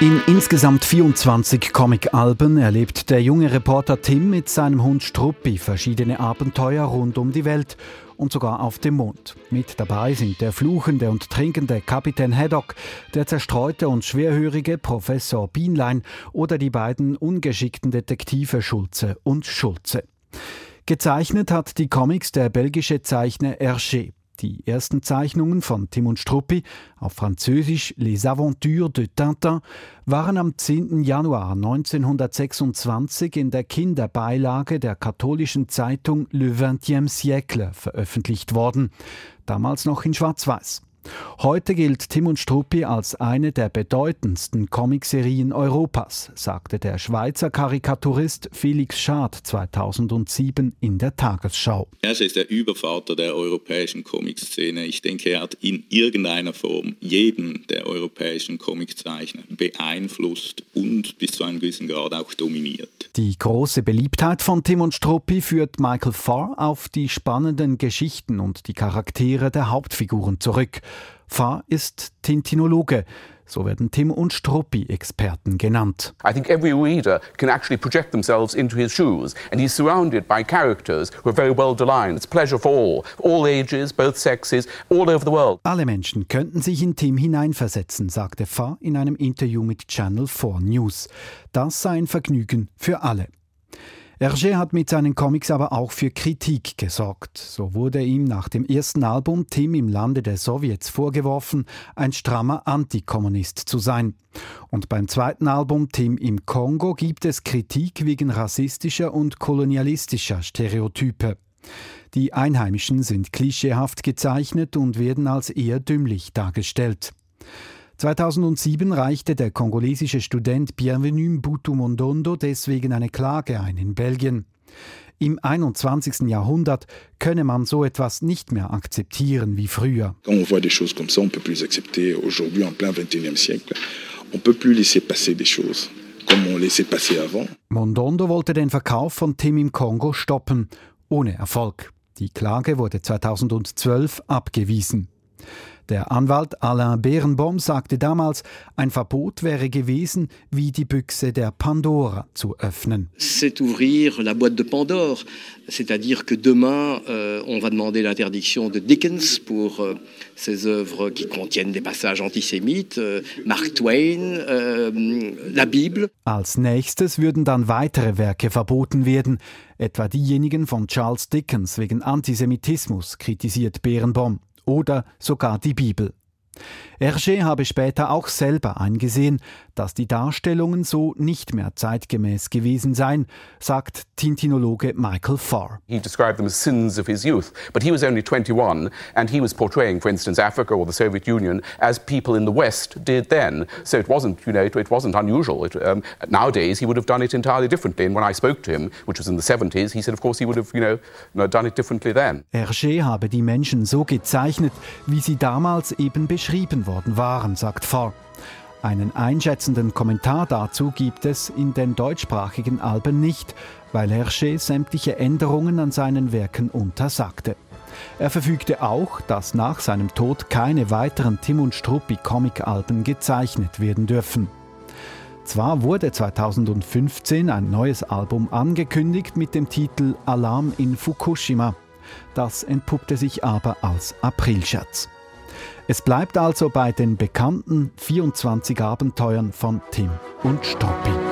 In insgesamt 24 Comic-Alben erlebt der junge Reporter Tim mit seinem Hund Struppi verschiedene Abenteuer rund um die Welt und sogar auf dem Mond. Mit dabei sind der fluchende und trinkende Kapitän Haddock, der zerstreute und schwerhörige Professor Bienlein oder die beiden ungeschickten Detektive Schulze und Schulze. Gezeichnet hat die Comics der belgische Zeichner Hergé. Die ersten Zeichnungen von Tim und Struppi, auf Französisch Les Aventures de Tintin, waren am 10. Januar 1926 in der Kinderbeilage der katholischen Zeitung Le XXe Siècle veröffentlicht worden, damals noch in Schwarz-Weiß. Heute gilt Tim und Struppi als eine der bedeutendsten Comicserien Europas, sagte der Schweizer Karikaturist Felix Schad 2007 in der Tagesschau. Er ist der Übervater der europäischen Comic-Szene. Ich denke, er hat in irgendeiner Form jeden der europäischen Comiczeichner beeinflusst und bis zu einem gewissen Grad auch dominiert. Die große Beliebtheit von Tim und Struppi führt Michael Farr auf die spannenden Geschichten und die Charaktere der Hauptfiguren zurück. Farr ist Tintinologe. So werden Tim und Struppi Experten genannt. I think every reader can actually project themselves into his shoes and he's surrounded by characters who are very well designed. It's pleasure for all, all ages, both sexes, all over the world. Alle Menschen könnten sich in Tim hineinversetzen, sagte Farr in einem Interview mit Channel 4 News. Das sei ein Vergnügen für alle. Hergé hat mit seinen Comics aber auch für Kritik gesorgt. So wurde ihm nach dem ersten Album Tim im Lande der Sowjets vorgeworfen, ein strammer Antikommunist zu sein. Und beim zweiten Album Tim im Kongo gibt es Kritik wegen rassistischer und kolonialistischer Stereotype. Die Einheimischen sind klischeehaft gezeichnet und werden als eher dümmlich dargestellt. 2007 reichte der kongolesische Student Bienvenu Mbutu Mondondo deswegen eine Klage ein in Belgien. Im 21. Jahrhundert könne man so etwas nicht mehr akzeptieren wie früher. Quand on voit des choses comme ça, on peut plus accepter aujourd'hui en plein 21e siècle. On peut plus laisser passer des choses. Mondondo wollte den Verkauf von Tim im Kongo stoppen, ohne Erfolg. Die Klage wurde 2012 abgewiesen. Der Anwalt Alain Berenbaum sagte damals, ein Verbot wäre gewesen, wie die Büchse der Pandora zu öffnen. C'est ouvrir la boîte de Pandore, c'est-à-dire que demain, euh, on va demander l'interdiction de Dickens pour euh, ses œuvres qui contiennent des passages antisémites, euh, Mark Twain, euh, la Bible. Als nächstes würden dann weitere Werke verboten werden, etwa diejenigen von Charles Dickens wegen Antisemitismus, kritisiert Berenbaum oder sogar die Bibel. Hergé habe später auch selber eingesehen, dass die Darstellungen so nicht mehr zeitgemäß gewesen seien, sagt Tintinologe Michael Farr. He described them as sins of his youth, but he was only 21 and he was portraying, for instance, Africa or the Soviet Union as people in the West did then. So it wasn't, you know, it, wasn't unusual. It, um, nowadays he would have done it entirely differently. And when I spoke to him, which was in the 70s, he said, of course, he would have, you know, done it differently then. Hergé habe die Menschen so gezeichnet, wie sie damals eben beschrieben worden waren, sagt Farr. Einen einschätzenden Kommentar dazu gibt es in den deutschsprachigen Alben nicht, weil Hergé sämtliche Änderungen an seinen Werken untersagte. Er verfügte auch, dass nach seinem Tod keine weiteren Tim und Struppi Comic-Alben gezeichnet werden dürfen. Zwar wurde 2015 ein neues Album angekündigt mit dem Titel Alarm in Fukushima. Das entpuppte sich aber als Aprilscherz. Es bleibt also bei den bekannten 24 Abenteuern von Tim und Struppi.